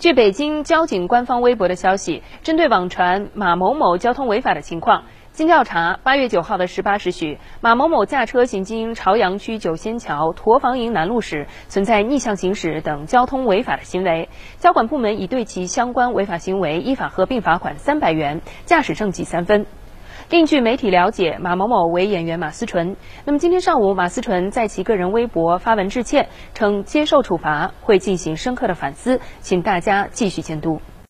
据北京交警官方微博的消息，针对网传马某某交通违法的情况，经调查，八月九号的十八时许，马某某驾车行经朝阳区九仙桥驼房营南路时，存在逆向行驶等交通违法的行为。交管部门已对其相关违法行为依法合并罚款三百元，驾驶证记三分。另据媒体了解，马某某为演员马思纯。那么今天上午，马思纯在其个人微博发文致歉，称接受处罚会进行深刻的反思，请大家继续监督。